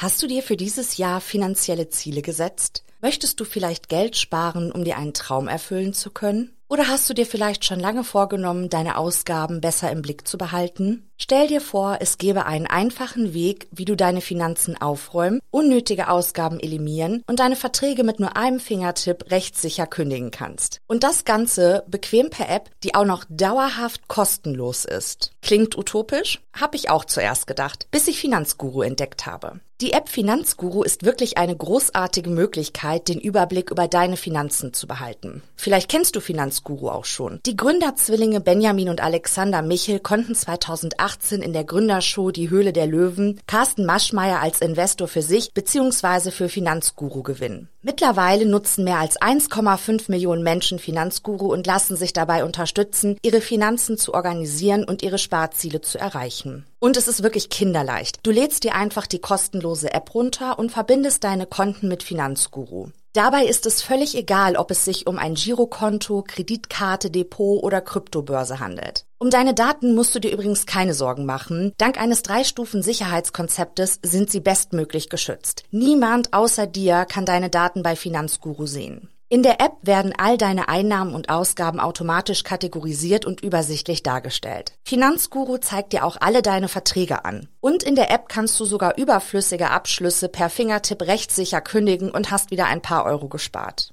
Hast du dir für dieses Jahr finanzielle Ziele gesetzt? Möchtest du vielleicht Geld sparen, um dir einen Traum erfüllen zu können? Oder hast du dir vielleicht schon lange vorgenommen, deine Ausgaben besser im Blick zu behalten? Stell dir vor, es gäbe einen einfachen Weg, wie du deine Finanzen aufräumen, unnötige Ausgaben eliminieren und deine Verträge mit nur einem Fingertipp rechtssicher kündigen kannst. Und das Ganze bequem per App, die auch noch dauerhaft kostenlos ist. Klingt utopisch? Hab ich auch zuerst gedacht, bis ich Finanzguru entdeckt habe. Die App Finanzguru ist wirklich eine großartige Möglichkeit, den Überblick über deine Finanzen zu behalten. Vielleicht kennst du Finanzguru auch schon. Die Gründerzwillinge Benjamin und Alexander Michel konnten 2018 in der Gründershow Die Höhle der Löwen Carsten Maschmeyer als Investor für sich bzw. für Finanzguru gewinnen. Mittlerweile nutzen mehr als 1,5 Millionen Menschen Finanzguru und lassen sich dabei unterstützen, ihre Finanzen zu organisieren und ihre Sparziele zu erreichen. Und es ist wirklich kinderleicht. Du lädst dir einfach die kostenlose App runter und verbindest deine Konten mit Finanzguru. Dabei ist es völlig egal, ob es sich um ein Girokonto, Kreditkarte, Depot oder Kryptobörse handelt. Um deine Daten musst du dir übrigens keine Sorgen machen. Dank eines Drei-Stufen-Sicherheitskonzeptes sind sie bestmöglich geschützt. Niemand außer dir kann deine Daten bei Finanzguru sehen. In der App werden all deine Einnahmen und Ausgaben automatisch kategorisiert und übersichtlich dargestellt. Finanzguru zeigt dir auch alle deine Verträge an. Und in der App kannst du sogar überflüssige Abschlüsse per Fingertipp rechtssicher kündigen und hast wieder ein paar Euro gespart.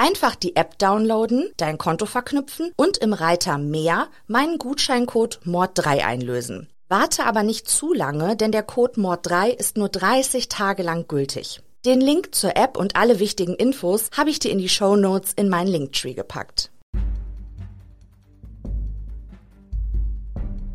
Einfach die App downloaden, dein Konto verknüpfen und im Reiter Mehr meinen Gutscheincode MORD3 einlösen. Warte aber nicht zu lange, denn der Code MORD3 ist nur 30 Tage lang gültig. Den Link zur App und alle wichtigen Infos habe ich dir in die Show Notes in meinen Linktree gepackt.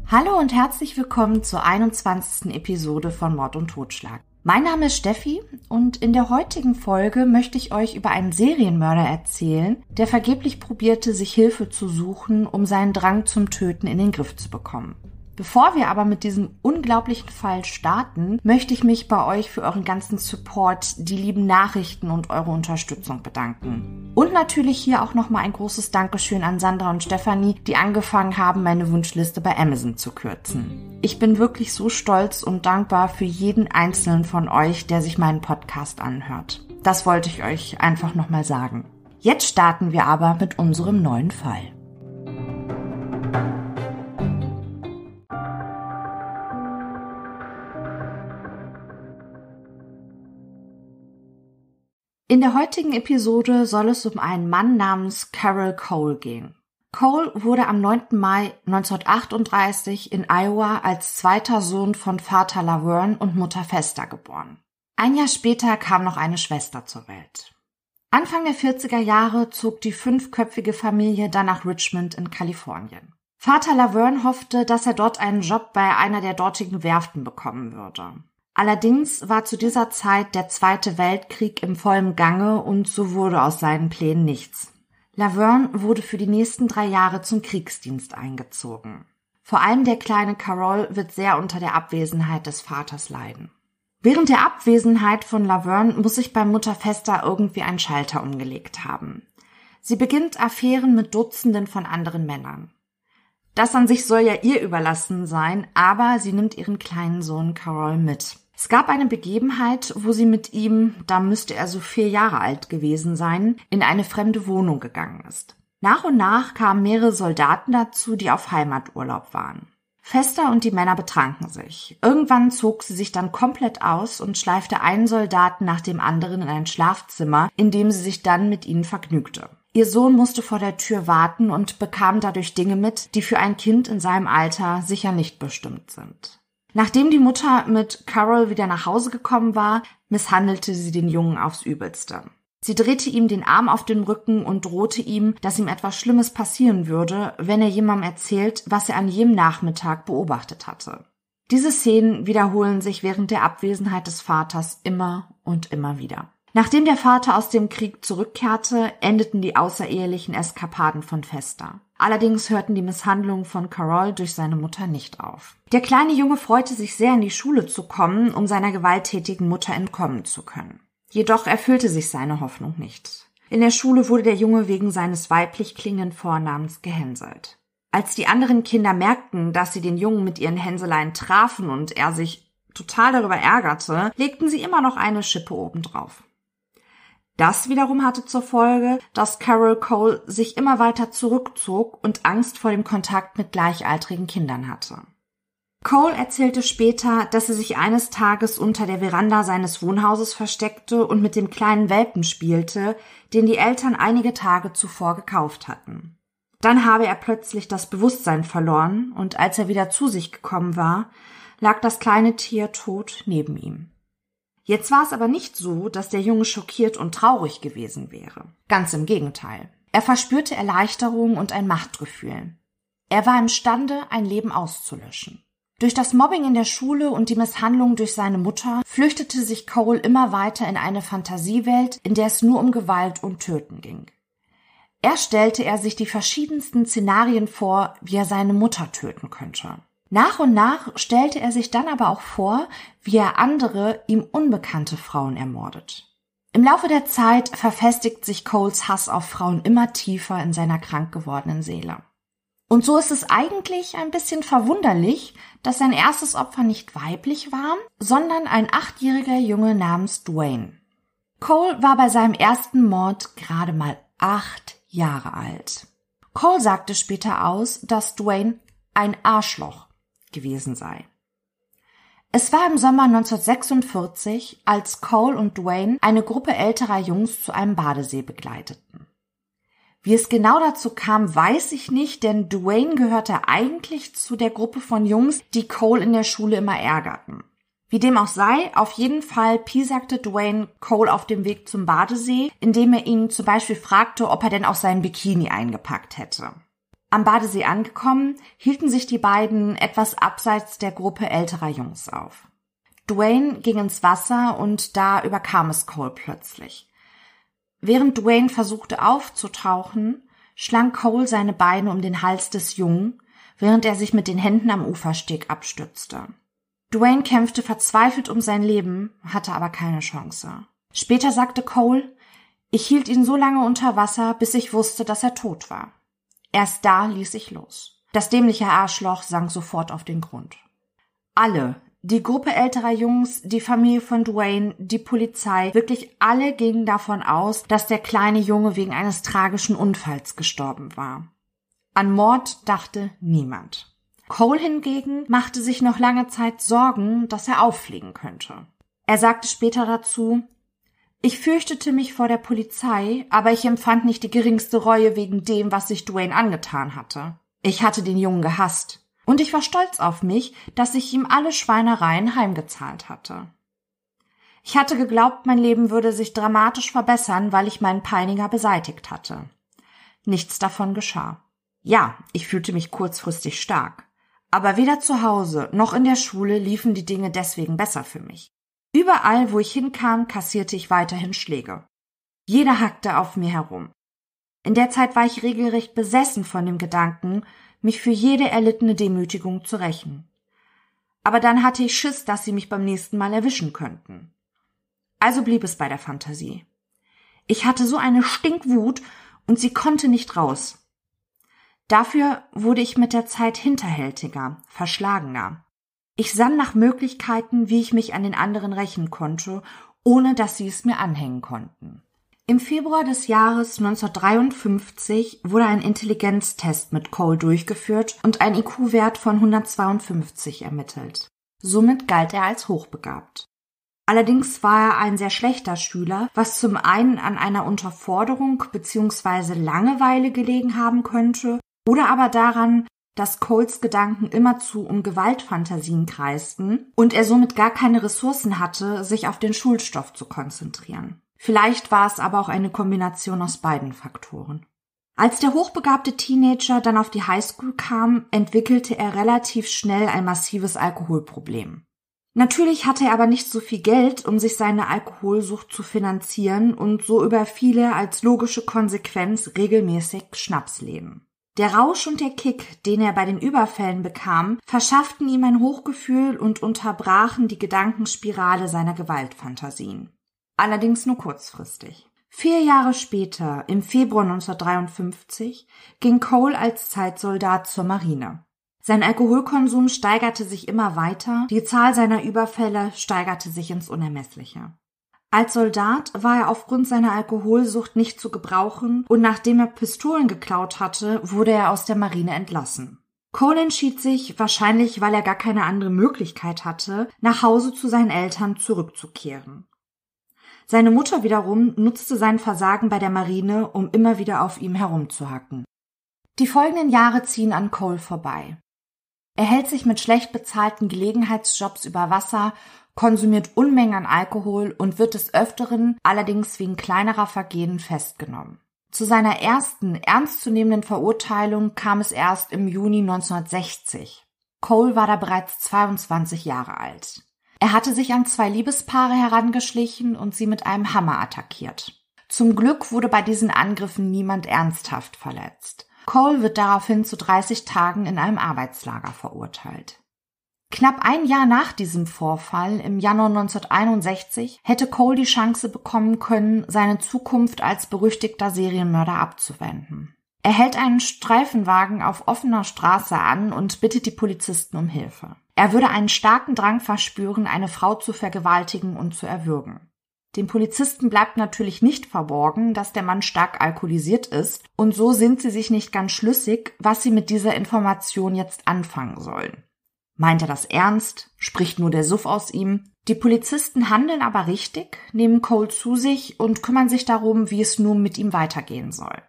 Hallo und herzlich willkommen zur 21. Episode von Mord und Totschlag. Mein Name ist Steffi und in der heutigen Folge möchte ich euch über einen Serienmörder erzählen, der vergeblich probierte, sich Hilfe zu suchen, um seinen Drang zum Töten in den Griff zu bekommen. Bevor wir aber mit diesem unglaublichen Fall starten, möchte ich mich bei euch für euren ganzen Support, die lieben Nachrichten und eure Unterstützung bedanken. Und natürlich hier auch nochmal ein großes Dankeschön an Sandra und Stefanie, die angefangen haben, meine Wunschliste bei Amazon zu kürzen. Ich bin wirklich so stolz und dankbar für jeden einzelnen von euch, der sich meinen Podcast anhört. Das wollte ich euch einfach nochmal sagen. Jetzt starten wir aber mit unserem neuen Fall. In der heutigen Episode soll es um einen Mann namens Carol Cole gehen. Cole wurde am 9. Mai 1938 in Iowa als zweiter Sohn von Vater Laverne und Mutter Fester geboren. Ein Jahr später kam noch eine Schwester zur Welt. Anfang der 40er Jahre zog die fünfköpfige Familie dann nach Richmond in Kalifornien. Vater Laverne hoffte, dass er dort einen Job bei einer der dortigen Werften bekommen würde. Allerdings war zu dieser Zeit der Zweite Weltkrieg im vollen Gange und so wurde aus seinen Plänen nichts. Laverne wurde für die nächsten drei Jahre zum Kriegsdienst eingezogen. Vor allem der kleine Carol wird sehr unter der Abwesenheit des Vaters leiden. Während der Abwesenheit von Laverne muss sich bei Mutter Fester irgendwie ein Schalter umgelegt haben. Sie beginnt Affären mit Dutzenden von anderen Männern. Das an sich soll ja ihr überlassen sein, aber sie nimmt ihren kleinen Sohn Carol mit. Es gab eine Begebenheit, wo sie mit ihm, da müsste er so vier Jahre alt gewesen sein, in eine fremde Wohnung gegangen ist. Nach und nach kamen mehrere Soldaten dazu, die auf Heimaturlaub waren. Fester und die Männer betranken sich. Irgendwann zog sie sich dann komplett aus und schleifte einen Soldaten nach dem anderen in ein Schlafzimmer, in dem sie sich dann mit ihnen vergnügte. Ihr Sohn musste vor der Tür warten und bekam dadurch Dinge mit, die für ein Kind in seinem Alter sicher nicht bestimmt sind. Nachdem die Mutter mit Carol wieder nach Hause gekommen war, misshandelte sie den Jungen aufs Übelste. Sie drehte ihm den Arm auf den Rücken und drohte ihm, dass ihm etwas Schlimmes passieren würde, wenn er jemandem erzählt, was er an jenem Nachmittag beobachtet hatte. Diese Szenen wiederholen sich während der Abwesenheit des Vaters immer und immer wieder. Nachdem der Vater aus dem Krieg zurückkehrte, endeten die außerehelichen Eskapaden von Fester. Allerdings hörten die Misshandlungen von Carol durch seine Mutter nicht auf. Der kleine Junge freute sich sehr, in die Schule zu kommen, um seiner gewalttätigen Mutter entkommen zu können. Jedoch erfüllte sich seine Hoffnung nicht. In der Schule wurde der Junge wegen seines weiblich klingenden Vornamens gehänselt. Als die anderen Kinder merkten, dass sie den Jungen mit ihren Hänseleien trafen und er sich total darüber ärgerte, legten sie immer noch eine Schippe obendrauf. Das wiederum hatte zur Folge, dass Carol Cole sich immer weiter zurückzog und Angst vor dem Kontakt mit gleichaltrigen Kindern hatte. Cole erzählte später, dass er sich eines Tages unter der Veranda seines Wohnhauses versteckte und mit dem kleinen Welpen spielte, den die Eltern einige Tage zuvor gekauft hatten. Dann habe er plötzlich das Bewusstsein verloren und als er wieder zu sich gekommen war, lag das kleine Tier tot neben ihm. Jetzt war es aber nicht so, dass der Junge schockiert und traurig gewesen wäre. Ganz im Gegenteil. Er verspürte Erleichterung und ein Machtgefühl. Er war imstande, ein Leben auszulöschen. Durch das Mobbing in der Schule und die Misshandlung durch seine Mutter flüchtete sich Cole immer weiter in eine Fantasiewelt, in der es nur um Gewalt und Töten ging. Er stellte er sich die verschiedensten Szenarien vor, wie er seine Mutter töten könnte. Nach und nach stellte er sich dann aber auch vor, wie er andere, ihm unbekannte Frauen ermordet. Im Laufe der Zeit verfestigt sich Coles Hass auf Frauen immer tiefer in seiner krank gewordenen Seele. Und so ist es eigentlich ein bisschen verwunderlich, dass sein erstes Opfer nicht weiblich war, sondern ein achtjähriger Junge namens Dwayne. Cole war bei seinem ersten Mord gerade mal acht Jahre alt. Cole sagte später aus, dass Dwayne ein Arschloch gewesen sei. Es war im Sommer 1946, als Cole und Dwayne eine Gruppe älterer Jungs zu einem Badesee begleiteten. Wie es genau dazu kam, weiß ich nicht, denn Dwayne gehörte eigentlich zu der Gruppe von Jungs, die Cole in der Schule immer ärgerten. Wie dem auch sei, auf jeden Fall piesagte Dwayne Cole auf dem Weg zum Badesee, indem er ihn zum Beispiel fragte, ob er denn auch seinen Bikini eingepackt hätte. Am Badesee angekommen, hielten sich die beiden etwas abseits der Gruppe älterer Jungs auf. Dwayne ging ins Wasser und da überkam es Cole plötzlich. Während Dwayne versuchte aufzutauchen, schlang Cole seine Beine um den Hals des Jungen, während er sich mit den Händen am Ufersteg abstützte. Dwayne kämpfte verzweifelt um sein Leben, hatte aber keine Chance. Später sagte Cole, ich hielt ihn so lange unter Wasser, bis ich wusste, dass er tot war. Erst da ließ ich los. Das dämliche Arschloch sank sofort auf den Grund. Alle, die Gruppe älterer Jungs, die Familie von Dwayne, die Polizei, wirklich alle gingen davon aus, dass der kleine Junge wegen eines tragischen Unfalls gestorben war. An Mord dachte niemand. Cole hingegen machte sich noch lange Zeit Sorgen, dass er auffliegen könnte. Er sagte später dazu, ich fürchtete mich vor der Polizei, aber ich empfand nicht die geringste Reue wegen dem, was sich Dwayne angetan hatte. Ich hatte den Jungen gehasst. Und ich war stolz auf mich, dass ich ihm alle Schweinereien heimgezahlt hatte. Ich hatte geglaubt, mein Leben würde sich dramatisch verbessern, weil ich meinen Peiniger beseitigt hatte. Nichts davon geschah. Ja, ich fühlte mich kurzfristig stark. Aber weder zu Hause noch in der Schule liefen die Dinge deswegen besser für mich. Überall, wo ich hinkam, kassierte ich weiterhin Schläge. Jeder hackte auf mir herum. In der Zeit war ich regelrecht besessen von dem Gedanken, mich für jede erlittene Demütigung zu rächen. Aber dann hatte ich Schiss, dass sie mich beim nächsten Mal erwischen könnten. Also blieb es bei der Fantasie. Ich hatte so eine Stinkwut und sie konnte nicht raus. Dafür wurde ich mit der Zeit hinterhältiger, verschlagener. Ich sann nach Möglichkeiten, wie ich mich an den anderen rächen konnte, ohne dass sie es mir anhängen konnten. Im Februar des Jahres 1953 wurde ein Intelligenztest mit Cole durchgeführt und ein IQ-Wert von 152 ermittelt. Somit galt er als hochbegabt. Allerdings war er ein sehr schlechter Schüler, was zum einen an einer Unterforderung bzw. Langeweile gelegen haben könnte oder aber daran, dass Coles Gedanken immerzu um Gewaltfantasien kreisten und er somit gar keine Ressourcen hatte, sich auf den Schulstoff zu konzentrieren. Vielleicht war es aber auch eine Kombination aus beiden Faktoren. Als der hochbegabte Teenager dann auf die Highschool kam, entwickelte er relativ schnell ein massives Alkoholproblem. Natürlich hatte er aber nicht so viel Geld, um sich seine Alkoholsucht zu finanzieren und so überfiel er als logische Konsequenz regelmäßig Schnapsleben. Der Rausch und der Kick, den er bei den Überfällen bekam, verschafften ihm ein Hochgefühl und unterbrachen die Gedankenspirale seiner Gewaltfantasien. Allerdings nur kurzfristig. Vier Jahre später, im Februar 1953, ging Cole als Zeitsoldat zur Marine. Sein Alkoholkonsum steigerte sich immer weiter, die Zahl seiner Überfälle steigerte sich ins Unermessliche. Als Soldat war er aufgrund seiner Alkoholsucht nicht zu gebrauchen und nachdem er Pistolen geklaut hatte, wurde er aus der Marine entlassen. Cole entschied sich, wahrscheinlich weil er gar keine andere Möglichkeit hatte, nach Hause zu seinen Eltern zurückzukehren. Seine Mutter wiederum nutzte sein Versagen bei der Marine, um immer wieder auf ihm herumzuhacken. Die folgenden Jahre ziehen an Cole vorbei. Er hält sich mit schlecht bezahlten Gelegenheitsjobs über Wasser, konsumiert Unmengen an Alkohol und wird des Öfteren allerdings wegen kleinerer Vergehen festgenommen. Zu seiner ersten ernstzunehmenden Verurteilung kam es erst im Juni 1960. Cole war da bereits 22 Jahre alt. Er hatte sich an zwei Liebespaare herangeschlichen und sie mit einem Hammer attackiert. Zum Glück wurde bei diesen Angriffen niemand ernsthaft verletzt. Cole wird daraufhin zu 30 Tagen in einem Arbeitslager verurteilt. Knapp ein Jahr nach diesem Vorfall, im Januar 1961, hätte Cole die Chance bekommen können, seine Zukunft als berüchtigter Serienmörder abzuwenden. Er hält einen Streifenwagen auf offener Straße an und bittet die Polizisten um Hilfe. Er würde einen starken Drang verspüren, eine Frau zu vergewaltigen und zu erwürgen. Dem Polizisten bleibt natürlich nicht verborgen, dass der Mann stark alkoholisiert ist, und so sind sie sich nicht ganz schlüssig, was sie mit dieser Information jetzt anfangen sollen. Meint er das ernst? Spricht nur der Suff aus ihm? Die Polizisten handeln aber richtig, nehmen Cole zu sich und kümmern sich darum, wie es nun mit ihm weitergehen soll.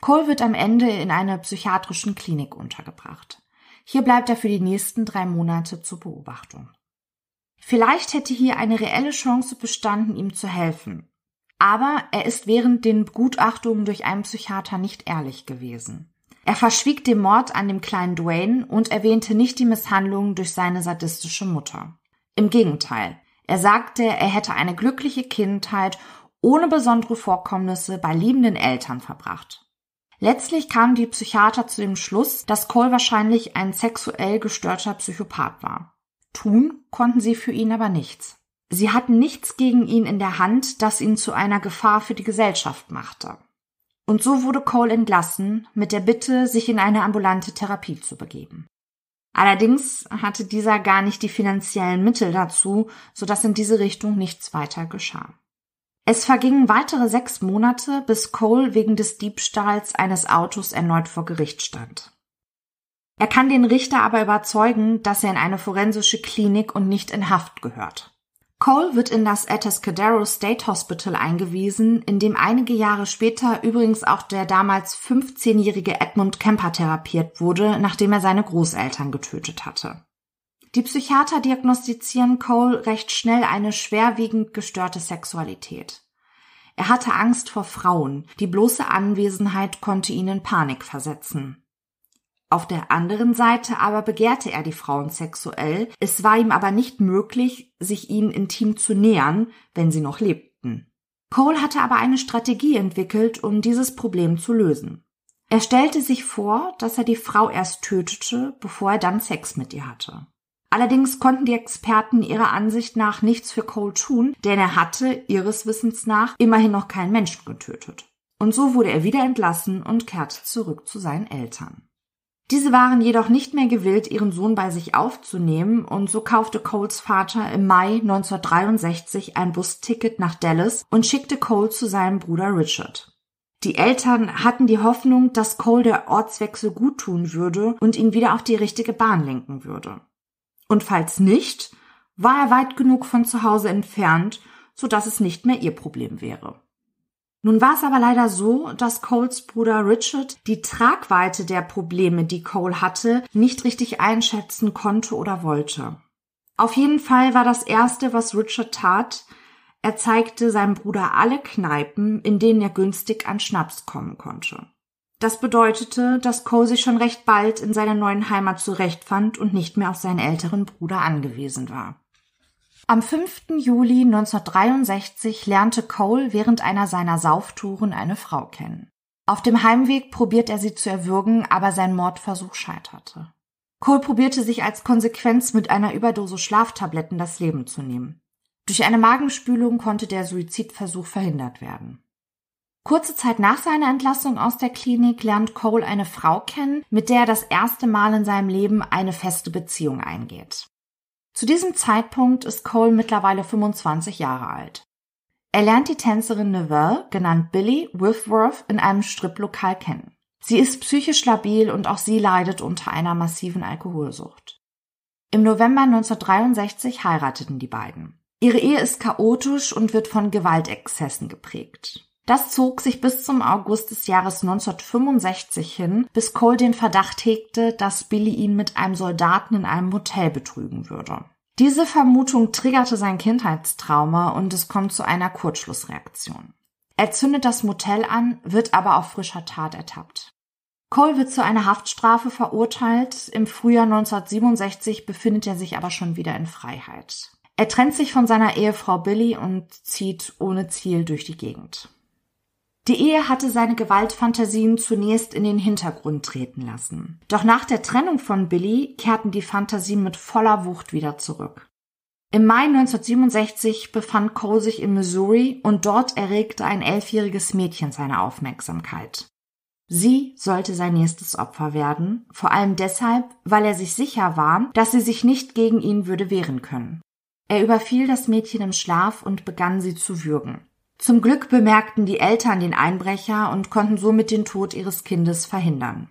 Cole wird am Ende in einer psychiatrischen Klinik untergebracht. Hier bleibt er für die nächsten drei Monate zur Beobachtung. Vielleicht hätte hier eine reelle Chance bestanden, ihm zu helfen. Aber er ist während den Begutachtungen durch einen Psychiater nicht ehrlich gewesen. Er verschwieg den Mord an dem kleinen Dwayne und erwähnte nicht die Misshandlung durch seine sadistische Mutter. Im Gegenteil, er sagte, er hätte eine glückliche Kindheit ohne besondere Vorkommnisse bei liebenden Eltern verbracht. Letztlich kamen die Psychiater zu dem Schluss, dass Cole wahrscheinlich ein sexuell gestörter Psychopath war. Tun konnten sie für ihn aber nichts. Sie hatten nichts gegen ihn in der Hand, das ihn zu einer Gefahr für die Gesellschaft machte. Und so wurde Cole entlassen, mit der Bitte, sich in eine ambulante Therapie zu begeben. Allerdings hatte dieser gar nicht die finanziellen Mittel dazu, so dass in diese Richtung nichts weiter geschah. Es vergingen weitere sechs Monate, bis Cole wegen des Diebstahls eines Autos erneut vor Gericht stand. Er kann den Richter aber überzeugen, dass er in eine forensische Klinik und nicht in Haft gehört. Cole wird in das Atascadero State Hospital eingewiesen, in dem einige Jahre später übrigens auch der damals 15-jährige Edmund Kemper therapiert wurde, nachdem er seine Großeltern getötet hatte. Die Psychiater diagnostizieren Cole recht schnell eine schwerwiegend gestörte Sexualität. Er hatte Angst vor Frauen, die bloße Anwesenheit konnte ihn in Panik versetzen. Auf der anderen Seite aber begehrte er die Frauen sexuell, es war ihm aber nicht möglich, sich ihnen intim zu nähern, wenn sie noch lebten. Cole hatte aber eine Strategie entwickelt, um dieses Problem zu lösen. Er stellte sich vor, dass er die Frau erst tötete, bevor er dann Sex mit ihr hatte. Allerdings konnten die Experten ihrer Ansicht nach nichts für Cole tun, denn er hatte, ihres Wissens nach, immerhin noch keinen Menschen getötet. Und so wurde er wieder entlassen und kehrte zurück zu seinen Eltern. Diese waren jedoch nicht mehr gewillt, ihren Sohn bei sich aufzunehmen, und so kaufte Coles Vater im Mai 1963 ein Busticket nach Dallas und schickte Cole zu seinem Bruder Richard. Die Eltern hatten die Hoffnung, dass Cole der Ortswechsel guttun würde und ihn wieder auf die richtige Bahn lenken würde. Und falls nicht, war er weit genug von zu Hause entfernt, so dass es nicht mehr ihr Problem wäre. Nun war es aber leider so, dass Coles Bruder Richard die Tragweite der Probleme, die Cole hatte, nicht richtig einschätzen konnte oder wollte. Auf jeden Fall war das erste, was Richard tat, er zeigte seinem Bruder alle Kneipen, in denen er günstig an Schnaps kommen konnte. Das bedeutete, dass Cole sich schon recht bald in seiner neuen Heimat zurechtfand und nicht mehr auf seinen älteren Bruder angewiesen war. Am 5. Juli 1963 lernte Cole während einer seiner Sauftouren eine Frau kennen. Auf dem Heimweg probiert er sie zu erwürgen, aber sein Mordversuch scheiterte. Cole probierte sich als Konsequenz mit einer Überdosis Schlaftabletten das Leben zu nehmen. Durch eine Magenspülung konnte der Suizidversuch verhindert werden. Kurze Zeit nach seiner Entlassung aus der Klinik lernt Cole eine Frau kennen, mit der er das erste Mal in seinem Leben eine feste Beziehung eingeht. Zu diesem Zeitpunkt ist Cole mittlerweile 25 Jahre alt. Er lernt die Tänzerin Neville, genannt Billy Whitworth, in einem Striplokal kennen. Sie ist psychisch labil und auch sie leidet unter einer massiven Alkoholsucht. Im November 1963 heirateten die beiden. Ihre Ehe ist chaotisch und wird von Gewaltexzessen geprägt. Das zog sich bis zum August des Jahres 1965 hin, bis Cole den Verdacht hegte, dass Billy ihn mit einem Soldaten in einem Hotel betrügen würde. Diese Vermutung triggerte sein Kindheitstrauma und es kommt zu einer Kurzschlussreaktion. Er zündet das Motel an, wird aber auf frischer Tat ertappt. Cole wird zu einer Haftstrafe verurteilt. Im Frühjahr 1967 befindet er sich aber schon wieder in Freiheit. Er trennt sich von seiner Ehefrau Billy und zieht ohne Ziel durch die Gegend. Die Ehe hatte seine Gewaltfantasien zunächst in den Hintergrund treten lassen. Doch nach der Trennung von Billy kehrten die Fantasien mit voller Wucht wieder zurück. Im Mai 1967 befand Cole sich in Missouri und dort erregte ein elfjähriges Mädchen seine Aufmerksamkeit. Sie sollte sein nächstes Opfer werden, vor allem deshalb, weil er sich sicher war, dass sie sich nicht gegen ihn würde wehren können. Er überfiel das Mädchen im Schlaf und begann sie zu würgen. Zum Glück bemerkten die Eltern den Einbrecher und konnten somit den Tod ihres Kindes verhindern.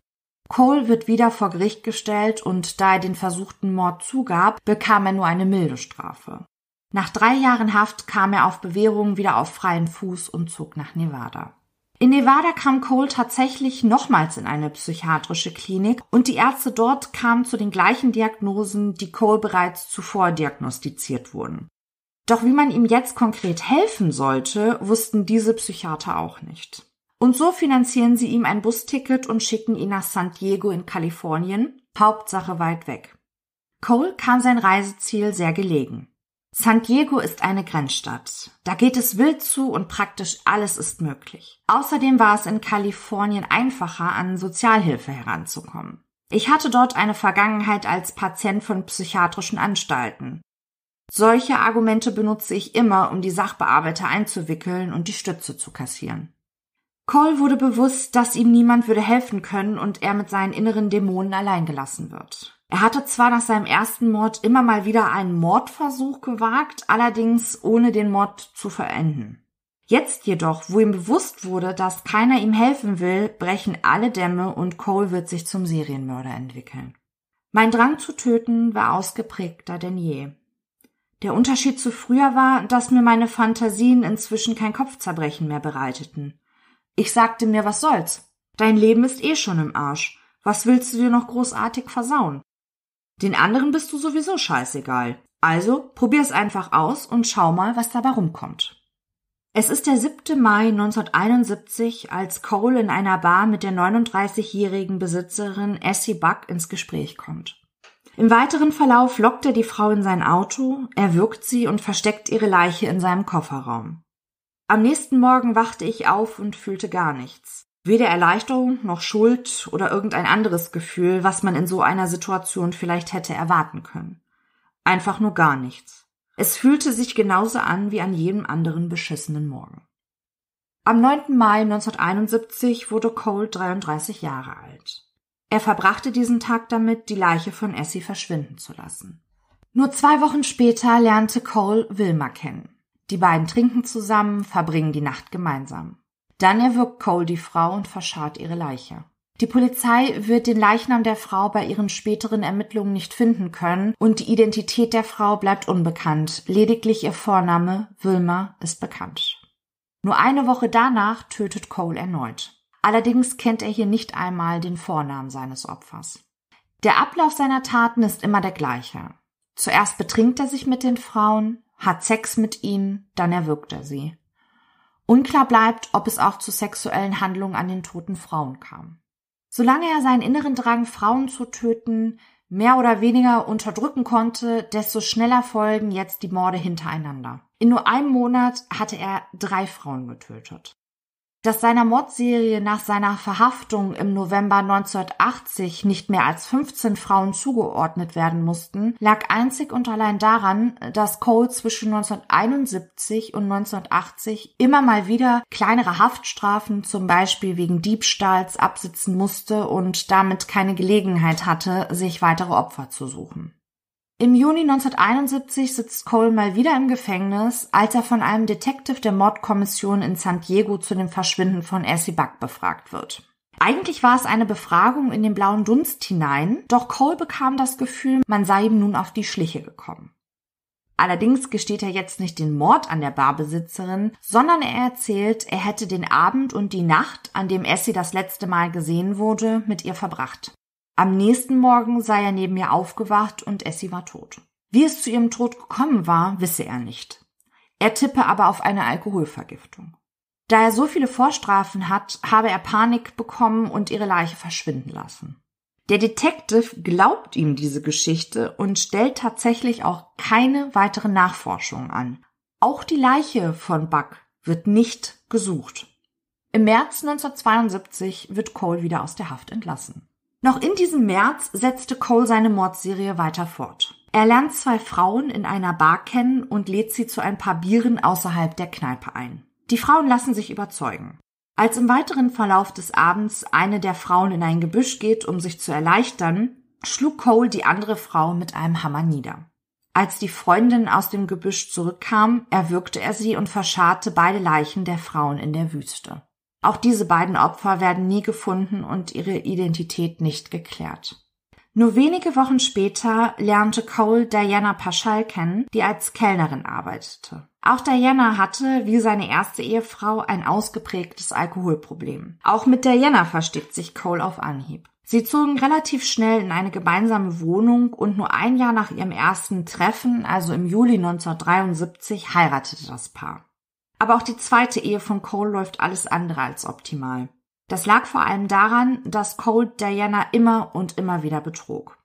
Cole wird wieder vor Gericht gestellt und da er den versuchten Mord zugab, bekam er nur eine milde Strafe. Nach drei Jahren Haft kam er auf Bewährung wieder auf freien Fuß und zog nach Nevada. In Nevada kam Cole tatsächlich nochmals in eine psychiatrische Klinik und die Ärzte dort kamen zu den gleichen Diagnosen, die Cole bereits zuvor diagnostiziert wurden. Doch wie man ihm jetzt konkret helfen sollte, wussten diese Psychiater auch nicht. Und so finanzieren sie ihm ein Busticket und schicken ihn nach San Diego in Kalifornien, Hauptsache weit weg. Cole kam sein Reiseziel sehr gelegen. San Diego ist eine Grenzstadt. Da geht es wild zu und praktisch alles ist möglich. Außerdem war es in Kalifornien einfacher, an Sozialhilfe heranzukommen. Ich hatte dort eine Vergangenheit als Patient von psychiatrischen Anstalten. Solche Argumente benutze ich immer, um die Sachbearbeiter einzuwickeln und die Stütze zu kassieren. Cole wurde bewusst, dass ihm niemand würde helfen können und er mit seinen inneren Dämonen allein gelassen wird. Er hatte zwar nach seinem ersten Mord immer mal wieder einen Mordversuch gewagt, allerdings ohne den Mord zu verenden. Jetzt jedoch, wo ihm bewusst wurde, dass keiner ihm helfen will, brechen alle Dämme und Cole wird sich zum Serienmörder entwickeln. Mein Drang zu töten war ausgeprägter denn je. Der Unterschied zu früher war, dass mir meine Fantasien inzwischen kein Kopfzerbrechen mehr bereiteten. Ich sagte mir, was soll's? Dein Leben ist eh schon im Arsch. Was willst du dir noch großartig versauen? Den anderen bist du sowieso scheißegal. Also probier's einfach aus und schau mal, was dabei rumkommt. Es ist der 7. Mai 1971, als Cole in einer Bar mit der 39-jährigen Besitzerin Essie Buck ins Gespräch kommt. Im weiteren Verlauf lockt er die Frau in sein Auto, erwürgt sie und versteckt ihre Leiche in seinem Kofferraum. Am nächsten Morgen wachte ich auf und fühlte gar nichts. Weder Erleichterung noch Schuld oder irgendein anderes Gefühl, was man in so einer Situation vielleicht hätte erwarten können. Einfach nur gar nichts. Es fühlte sich genauso an wie an jedem anderen beschissenen Morgen. Am 9. Mai 1971 wurde Cole 33 Jahre alt. Er verbrachte diesen Tag damit, die Leiche von Essie verschwinden zu lassen. Nur zwei Wochen später lernte Cole Wilma kennen. Die beiden trinken zusammen, verbringen die Nacht gemeinsam. Dann erwürgt Cole die Frau und verscharrt ihre Leiche. Die Polizei wird den Leichnam der Frau bei ihren späteren Ermittlungen nicht finden können und die Identität der Frau bleibt unbekannt. Lediglich ihr Vorname Wilma ist bekannt. Nur eine Woche danach tötet Cole erneut. Allerdings kennt er hier nicht einmal den Vornamen seines Opfers. Der Ablauf seiner Taten ist immer der gleiche. Zuerst betrinkt er sich mit den Frauen, hat Sex mit ihnen, dann erwürgt er sie. Unklar bleibt, ob es auch zu sexuellen Handlungen an den toten Frauen kam. Solange er seinen inneren Drang, Frauen zu töten, mehr oder weniger unterdrücken konnte, desto schneller folgen jetzt die Morde hintereinander. In nur einem Monat hatte er drei Frauen getötet. Dass seiner Mordserie nach seiner Verhaftung im November 1980 nicht mehr als 15 Frauen zugeordnet werden mussten, lag einzig und allein daran, dass Cole zwischen 1971 und 1980 immer mal wieder kleinere Haftstrafen, zum Beispiel wegen Diebstahls, absitzen musste und damit keine Gelegenheit hatte, sich weitere Opfer zu suchen. Im Juni 1971 sitzt Cole mal wieder im Gefängnis, als er von einem Detective der Mordkommission in San Diego zu dem Verschwinden von Essie Buck befragt wird. Eigentlich war es eine Befragung in den blauen Dunst hinein, doch Cole bekam das Gefühl, man sei ihm nun auf die Schliche gekommen. Allerdings gesteht er jetzt nicht den Mord an der Barbesitzerin, sondern er erzählt, er hätte den Abend und die Nacht, an dem Essie das letzte Mal gesehen wurde, mit ihr verbracht. Am nächsten Morgen sei er neben ihr aufgewacht und Essie war tot. Wie es zu ihrem Tod gekommen war, wisse er nicht. Er tippe aber auf eine Alkoholvergiftung. Da er so viele Vorstrafen hat, habe er Panik bekommen und ihre Leiche verschwinden lassen. Der Detective glaubt ihm diese Geschichte und stellt tatsächlich auch keine weiteren Nachforschungen an. Auch die Leiche von Buck wird nicht gesucht. Im März 1972 wird Cole wieder aus der Haft entlassen. Noch in diesem März setzte Cole seine Mordserie weiter fort. Er lernt zwei Frauen in einer Bar kennen und lädt sie zu ein paar Bieren außerhalb der Kneipe ein. Die Frauen lassen sich überzeugen. Als im weiteren Verlauf des Abends eine der Frauen in ein Gebüsch geht, um sich zu erleichtern, schlug Cole die andere Frau mit einem Hammer nieder. Als die Freundin aus dem Gebüsch zurückkam, erwürgte er sie und verscharrte beide Leichen der Frauen in der Wüste. Auch diese beiden Opfer werden nie gefunden und ihre Identität nicht geklärt. Nur wenige Wochen später lernte Cole Diana Paschal kennen, die als Kellnerin arbeitete. Auch Diana hatte, wie seine erste Ehefrau, ein ausgeprägtes Alkoholproblem. Auch mit Diana versteht sich Cole auf Anhieb. Sie zogen relativ schnell in eine gemeinsame Wohnung und nur ein Jahr nach ihrem ersten Treffen, also im Juli 1973, heiratete das Paar. Aber auch die zweite Ehe von Cole läuft alles andere als optimal. Das lag vor allem daran, dass Cole Diana immer und immer wieder betrog.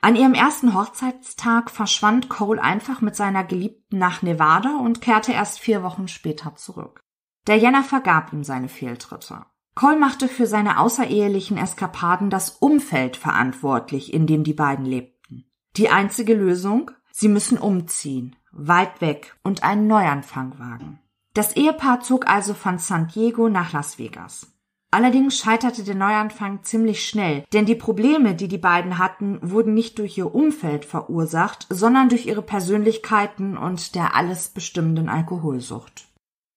An ihrem ersten Hochzeitstag verschwand Cole einfach mit seiner Geliebten nach Nevada und kehrte erst vier Wochen später zurück. Diana vergab ihm seine Fehltritte. Cole machte für seine außerehelichen Eskapaden das Umfeld verantwortlich, in dem die beiden lebten. Die einzige Lösung? Sie müssen umziehen, weit weg und einen Neuanfang wagen. Das Ehepaar zog also von San Diego nach Las Vegas. Allerdings scheiterte der Neuanfang ziemlich schnell, denn die Probleme, die die beiden hatten, wurden nicht durch ihr Umfeld verursacht, sondern durch ihre Persönlichkeiten und der alles bestimmenden Alkoholsucht.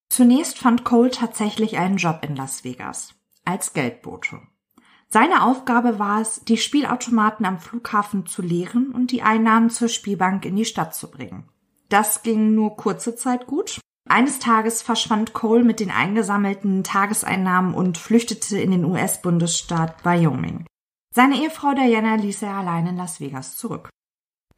Zunächst fand Cole tatsächlich einen Job in Las Vegas als Geldbote. Seine Aufgabe war es, die Spielautomaten am Flughafen zu leeren und die Einnahmen zur Spielbank in die Stadt zu bringen. Das ging nur kurze Zeit gut, eines Tages verschwand Cole mit den eingesammelten Tageseinnahmen und flüchtete in den US-Bundesstaat Wyoming. Seine Ehefrau Diana ließ er allein in Las Vegas zurück.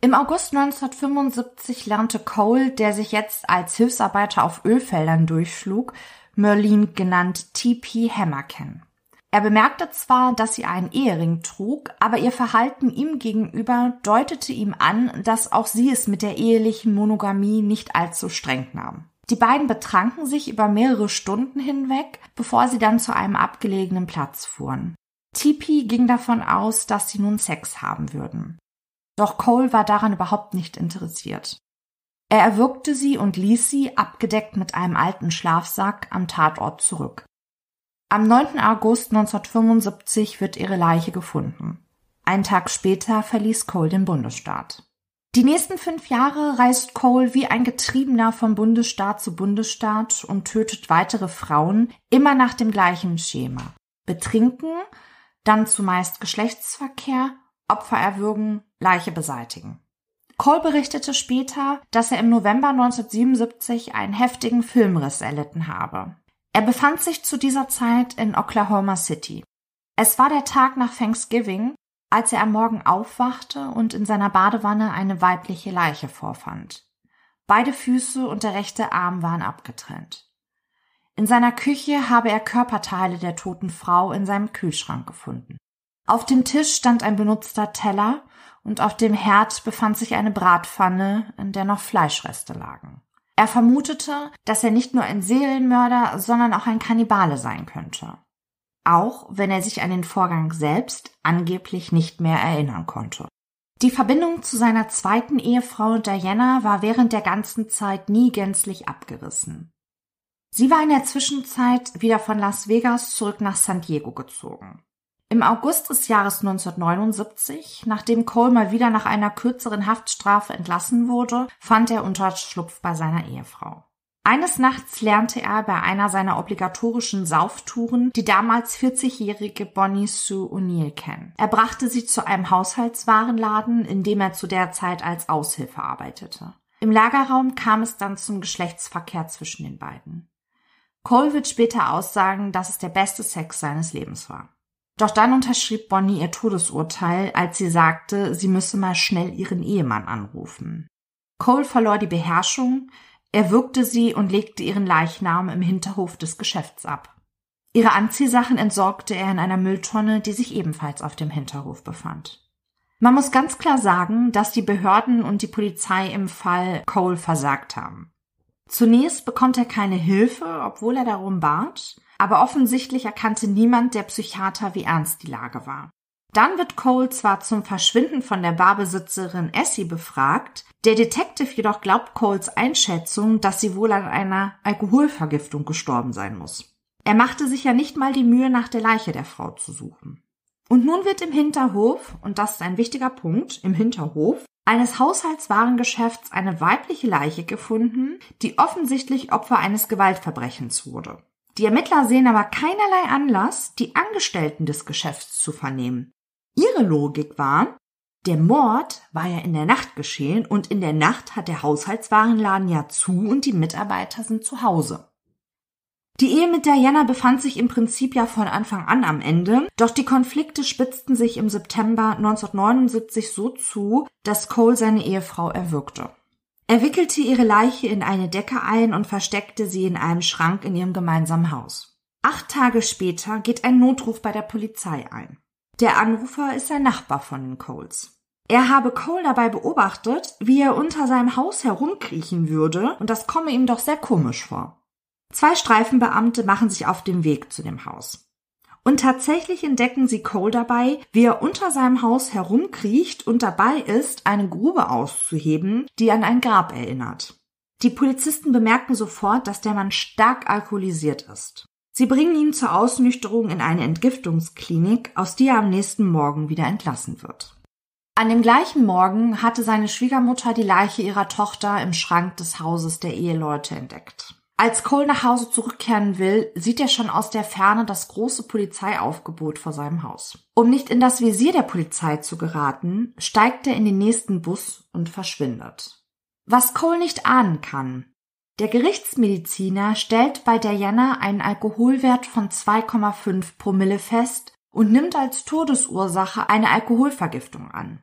Im August 1975 lernte Cole, der sich jetzt als Hilfsarbeiter auf Ölfeldern durchschlug, Merlin genannt TP Hammer kennen. Er bemerkte zwar, dass sie einen Ehering trug, aber ihr Verhalten ihm gegenüber deutete ihm an, dass auch sie es mit der ehelichen Monogamie nicht allzu streng nahm. Die beiden betranken sich über mehrere Stunden hinweg, bevor sie dann zu einem abgelegenen Platz fuhren. Tipi ging davon aus, dass sie nun Sex haben würden. Doch Cole war daran überhaupt nicht interessiert. Er erwürgte sie und ließ sie, abgedeckt mit einem alten Schlafsack, am Tatort zurück. Am 9. August 1975 wird ihre Leiche gefunden. Einen Tag später verließ Cole den Bundesstaat. Die nächsten fünf Jahre reist Cole wie ein Getriebener von Bundesstaat zu Bundesstaat und tötet weitere Frauen, immer nach dem gleichen Schema. Betrinken, dann zumeist Geschlechtsverkehr, Opfer erwürgen, Leiche beseitigen. Cole berichtete später, dass er im November 1977 einen heftigen Filmriss erlitten habe. Er befand sich zu dieser Zeit in Oklahoma City. Es war der Tag nach Thanksgiving, als er am Morgen aufwachte und in seiner Badewanne eine weibliche Leiche vorfand. Beide Füße und der rechte Arm waren abgetrennt. In seiner Küche habe er Körperteile der toten Frau in seinem Kühlschrank gefunden. Auf dem Tisch stand ein benutzter Teller und auf dem Herd befand sich eine Bratpfanne, in der noch Fleischreste lagen. Er vermutete, dass er nicht nur ein Seelenmörder, sondern auch ein Kannibale sein könnte auch wenn er sich an den Vorgang selbst angeblich nicht mehr erinnern konnte. Die Verbindung zu seiner zweiten Ehefrau Diana war während der ganzen Zeit nie gänzlich abgerissen. Sie war in der Zwischenzeit wieder von Las Vegas zurück nach San Diego gezogen. Im August des Jahres 1979, nachdem Cole mal wieder nach einer kürzeren Haftstrafe entlassen wurde, fand er Unterschlupf bei seiner Ehefrau. Eines Nachts lernte er bei einer seiner obligatorischen Sauftouren die damals 40-jährige Bonnie Sue O'Neill kennen. Er brachte sie zu einem Haushaltswarenladen, in dem er zu der Zeit als Aushilfe arbeitete. Im Lagerraum kam es dann zum Geschlechtsverkehr zwischen den beiden. Cole wird später aussagen, dass es der beste Sex seines Lebens war. Doch dann unterschrieb Bonnie ihr Todesurteil, als sie sagte, sie müsse mal schnell ihren Ehemann anrufen. Cole verlor die Beherrschung, er würgte sie und legte ihren Leichnam im Hinterhof des Geschäfts ab. Ihre Anziehsachen entsorgte er in einer Mülltonne, die sich ebenfalls auf dem Hinterhof befand. Man muss ganz klar sagen, dass die Behörden und die Polizei im Fall Cole versagt haben. Zunächst bekommt er keine Hilfe, obwohl er darum bat, aber offensichtlich erkannte niemand der Psychiater, wie ernst die Lage war. Dann wird Cole zwar zum Verschwinden von der Barbesitzerin Essie befragt, der Detective jedoch glaubt Coles Einschätzung, dass sie wohl an einer Alkoholvergiftung gestorben sein muss. Er machte sich ja nicht mal die Mühe, nach der Leiche der Frau zu suchen. Und nun wird im Hinterhof, und das ist ein wichtiger Punkt, im Hinterhof eines Haushaltswarengeschäfts eine weibliche Leiche gefunden, die offensichtlich Opfer eines Gewaltverbrechens wurde. Die Ermittler sehen aber keinerlei Anlass, die Angestellten des Geschäfts zu vernehmen. Ihre Logik war, der Mord war ja in der Nacht geschehen und in der Nacht hat der Haushaltswarenladen ja zu und die Mitarbeiter sind zu Hause. Die Ehe mit Diana befand sich im Prinzip ja von Anfang an am Ende, doch die Konflikte spitzten sich im September 1979 so zu, dass Cole seine Ehefrau erwürgte. Er wickelte ihre Leiche in eine Decke ein und versteckte sie in einem Schrank in ihrem gemeinsamen Haus. Acht Tage später geht ein Notruf bei der Polizei ein. Der Anrufer ist ein Nachbar von den Coles. Er habe Cole dabei beobachtet, wie er unter seinem Haus herumkriechen würde, und das komme ihm doch sehr komisch vor. Zwei Streifenbeamte machen sich auf den Weg zu dem Haus. Und tatsächlich entdecken sie Cole dabei, wie er unter seinem Haus herumkriecht und dabei ist, eine Grube auszuheben, die an ein Grab erinnert. Die Polizisten bemerken sofort, dass der Mann stark alkoholisiert ist. Sie bringen ihn zur Ausnüchterung in eine Entgiftungsklinik, aus der er am nächsten Morgen wieder entlassen wird. An dem gleichen Morgen hatte seine Schwiegermutter die Leiche ihrer Tochter im Schrank des Hauses der Eheleute entdeckt. Als Cole nach Hause zurückkehren will, sieht er schon aus der Ferne das große Polizeiaufgebot vor seinem Haus. Um nicht in das Visier der Polizei zu geraten, steigt er in den nächsten Bus und verschwindet. Was Cole nicht ahnen kann, der Gerichtsmediziner stellt bei Diana einen Alkoholwert von 2,5 Promille fest und nimmt als Todesursache eine Alkoholvergiftung an.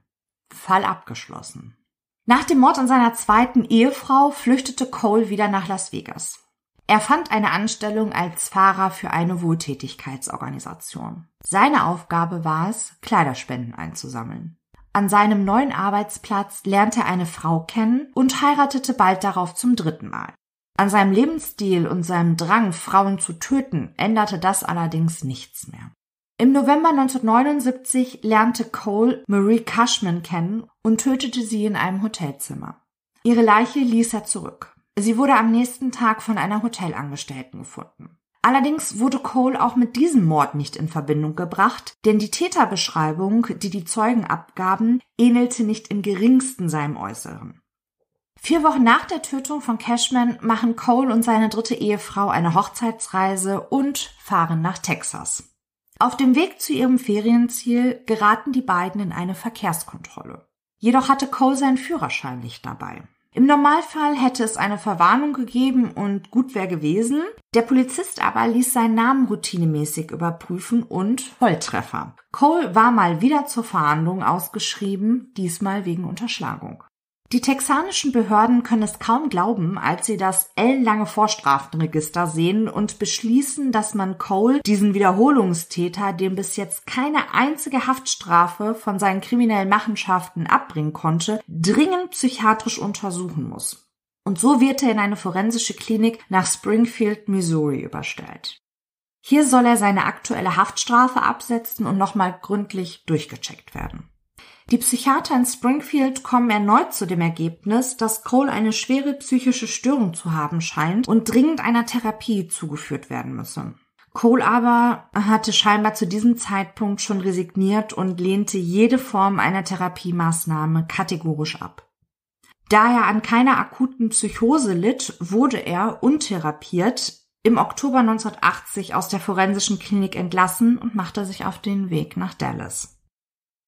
Fall abgeschlossen. Nach dem Mord an seiner zweiten Ehefrau flüchtete Cole wieder nach Las Vegas. Er fand eine Anstellung als Fahrer für eine Wohltätigkeitsorganisation. Seine Aufgabe war es, Kleiderspenden einzusammeln. An seinem neuen Arbeitsplatz lernte er eine Frau kennen und heiratete bald darauf zum dritten Mal. An seinem Lebensstil und seinem Drang, Frauen zu töten, änderte das allerdings nichts mehr. Im November 1979 lernte Cole Marie Cushman kennen und tötete sie in einem Hotelzimmer. Ihre Leiche ließ er zurück. Sie wurde am nächsten Tag von einer Hotelangestellten gefunden. Allerdings wurde Cole auch mit diesem Mord nicht in Verbindung gebracht, denn die Täterbeschreibung, die die Zeugen abgaben, ähnelte nicht im geringsten seinem Äußeren. Vier Wochen nach der Tötung von Cashman machen Cole und seine dritte Ehefrau eine Hochzeitsreise und fahren nach Texas. Auf dem Weg zu ihrem Ferienziel geraten die beiden in eine Verkehrskontrolle. Jedoch hatte Cole seinen Führerschein nicht dabei. Im Normalfall hätte es eine Verwarnung gegeben und gut wäre gewesen. Der Polizist aber ließ seinen Namen routinemäßig überprüfen und Volltreffer. Cole war mal wieder zur Verhandlung ausgeschrieben, diesmal wegen Unterschlagung. Die texanischen Behörden können es kaum glauben, als sie das ellenlange Vorstrafenregister sehen und beschließen, dass man Cole, diesen Wiederholungstäter, dem bis jetzt keine einzige Haftstrafe von seinen kriminellen Machenschaften abbringen konnte, dringend psychiatrisch untersuchen muss. Und so wird er in eine forensische Klinik nach Springfield, Missouri überstellt. Hier soll er seine aktuelle Haftstrafe absetzen und nochmal gründlich durchgecheckt werden. Die Psychiater in Springfield kommen erneut zu dem Ergebnis, dass Cole eine schwere psychische Störung zu haben scheint und dringend einer Therapie zugeführt werden müsse. Cole aber hatte scheinbar zu diesem Zeitpunkt schon resigniert und lehnte jede Form einer Therapiemaßnahme kategorisch ab. Da er an keiner akuten Psychose litt, wurde er untherapiert im Oktober 1980 aus der forensischen Klinik entlassen und machte sich auf den Weg nach Dallas.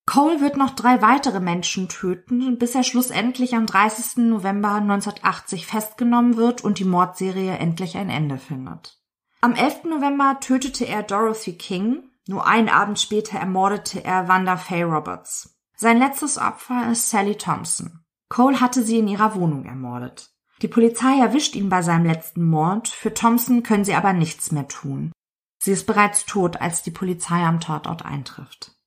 Cole wird noch drei weitere Menschen töten, bis er schlussendlich am 30. November 1980 festgenommen wird und die Mordserie endlich ein Ende findet. Am 11. November tötete er Dorothy King, nur einen Abend später ermordete er Wanda Faye Roberts. Sein letztes Opfer ist Sally Thompson. Cole hatte sie in ihrer Wohnung ermordet. Die Polizei erwischt ihn bei seinem letzten Mord, für Thompson können sie aber nichts mehr tun. Sie ist bereits tot, als die Polizei am Tatort eintrifft.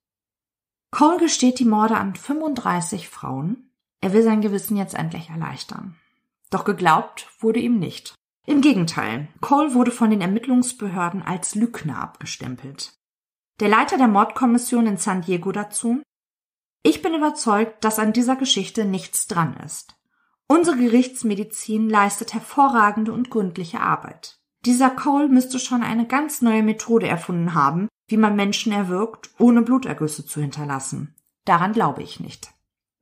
Cole gesteht die Morde an 35 Frauen. Er will sein Gewissen jetzt endlich erleichtern. Doch geglaubt wurde ihm nicht. Im Gegenteil, Cole wurde von den Ermittlungsbehörden als Lügner abgestempelt. Der Leiter der Mordkommission in San Diego dazu Ich bin überzeugt, dass an dieser Geschichte nichts dran ist. Unsere Gerichtsmedizin leistet hervorragende und gründliche Arbeit. Dieser Cole müsste schon eine ganz neue Methode erfunden haben, wie man Menschen erwürgt, ohne Blutergüsse zu hinterlassen. Daran glaube ich nicht.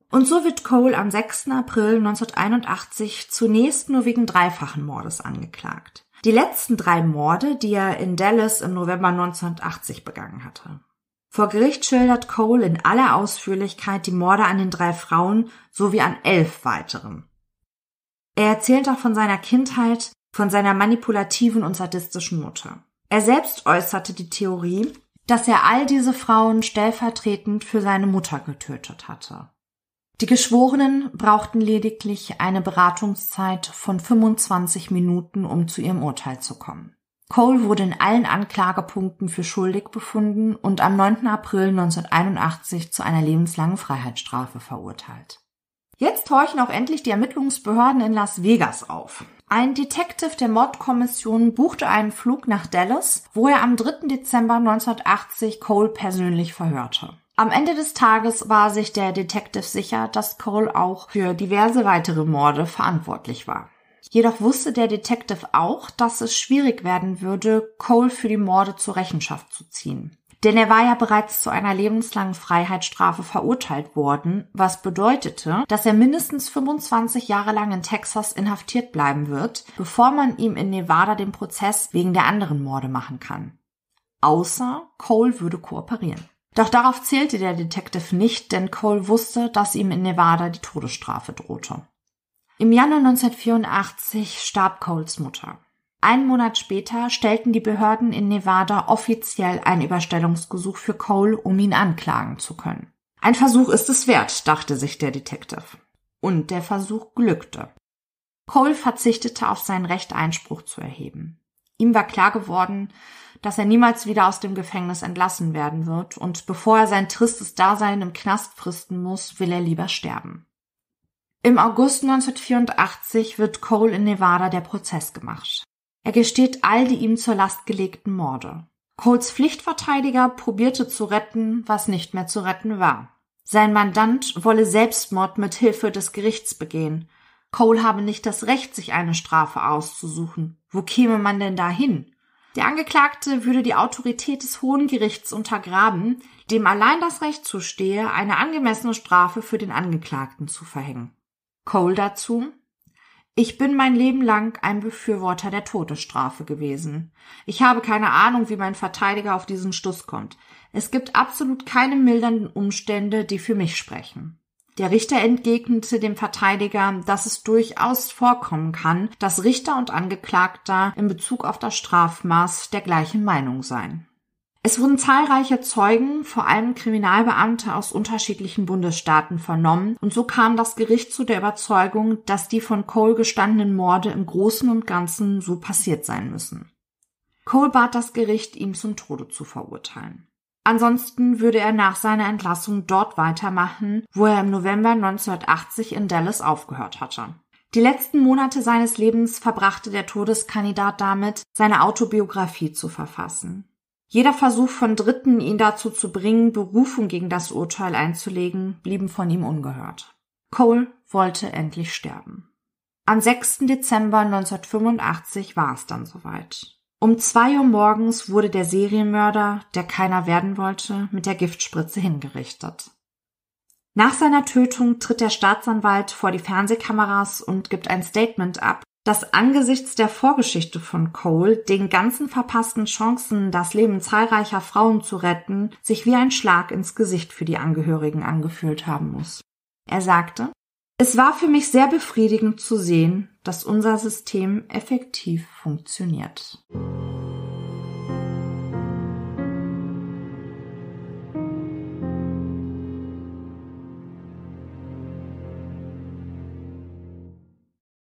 Und so wird Cole am 6. April 1981 zunächst nur wegen dreifachen Mordes angeklagt. Die letzten drei Morde, die er in Dallas im November 1980 begangen hatte. Vor Gericht schildert Cole in aller Ausführlichkeit die Morde an den drei Frauen sowie an elf weiteren. Er erzählt auch von seiner Kindheit, von seiner manipulativen und sadistischen Mutter. Er selbst äußerte die Theorie, dass er all diese Frauen stellvertretend für seine Mutter getötet hatte. Die Geschworenen brauchten lediglich eine Beratungszeit von 25 Minuten, um zu ihrem Urteil zu kommen. Cole wurde in allen Anklagepunkten für schuldig befunden und am 9. April 1981 zu einer lebenslangen Freiheitsstrafe verurteilt. Jetzt horchen auch endlich die Ermittlungsbehörden in Las Vegas auf. Ein Detective der Mordkommission buchte einen Flug nach Dallas, wo er am 3. Dezember 1980 Cole persönlich verhörte. Am Ende des Tages war sich der Detective sicher, dass Cole auch für diverse weitere Morde verantwortlich war. Jedoch wusste der Detective auch, dass es schwierig werden würde, Cole für die Morde zur Rechenschaft zu ziehen. Denn er war ja bereits zu einer lebenslangen Freiheitsstrafe verurteilt worden, was bedeutete, dass er mindestens 25 Jahre lang in Texas inhaftiert bleiben wird, bevor man ihm in Nevada den Prozess wegen der anderen Morde machen kann. Außer Cole würde kooperieren. Doch darauf zählte der Detective nicht, denn Cole wusste, dass ihm in Nevada die Todesstrafe drohte. Im Januar 1984 starb Coles Mutter. Einen Monat später stellten die Behörden in Nevada offiziell ein Überstellungsgesuch für Cole, um ihn anklagen zu können. Ein Versuch ist es wert, dachte sich der Detective. Und der Versuch glückte. Cole verzichtete auf sein Recht, Einspruch zu erheben. Ihm war klar geworden, dass er niemals wieder aus dem Gefängnis entlassen werden wird, und bevor er sein tristes Dasein im Knast fristen muss, will er lieber sterben. Im August 1984 wird Cole in Nevada der Prozess gemacht. Er gesteht all die ihm zur Last gelegten Morde. Coles Pflichtverteidiger probierte zu retten, was nicht mehr zu retten war. Sein Mandant wolle Selbstmord mit Hilfe des Gerichts begehen. Cole habe nicht das Recht, sich eine Strafe auszusuchen. Wo käme man denn da hin? Der Angeklagte würde die Autorität des Hohen Gerichts untergraben, dem allein das Recht zustehe, eine angemessene Strafe für den Angeklagten zu verhängen. Cole dazu ich bin mein Leben lang ein Befürworter der Todesstrafe gewesen. Ich habe keine Ahnung, wie mein Verteidiger auf diesen Schluss kommt. Es gibt absolut keine mildernden Umstände, die für mich sprechen. Der Richter entgegnete dem Verteidiger, dass es durchaus vorkommen kann, dass Richter und Angeklagter in Bezug auf das Strafmaß der gleichen Meinung seien. Es wurden zahlreiche Zeugen, vor allem Kriminalbeamte aus unterschiedlichen Bundesstaaten vernommen, und so kam das Gericht zu der Überzeugung, dass die von Cole gestandenen Morde im Großen und Ganzen so passiert sein müssen. Cole bat das Gericht, ihn zum Tode zu verurteilen. Ansonsten würde er nach seiner Entlassung dort weitermachen, wo er im November 1980 in Dallas aufgehört hatte. Die letzten Monate seines Lebens verbrachte der Todeskandidat damit, seine Autobiografie zu verfassen. Jeder Versuch von Dritten, ihn dazu zu bringen, Berufung gegen das Urteil einzulegen, blieben von ihm ungehört. Cole wollte endlich sterben. Am 6. Dezember 1985 war es dann soweit. Um zwei Uhr morgens wurde der Serienmörder, der keiner werden wollte, mit der Giftspritze hingerichtet. Nach seiner Tötung tritt der Staatsanwalt vor die Fernsehkameras und gibt ein Statement ab, dass angesichts der Vorgeschichte von Cole, den ganzen verpassten Chancen, das Leben zahlreicher Frauen zu retten, sich wie ein Schlag ins Gesicht für die Angehörigen angefühlt haben muss. Er sagte, es war für mich sehr befriedigend zu sehen, dass unser System effektiv funktioniert.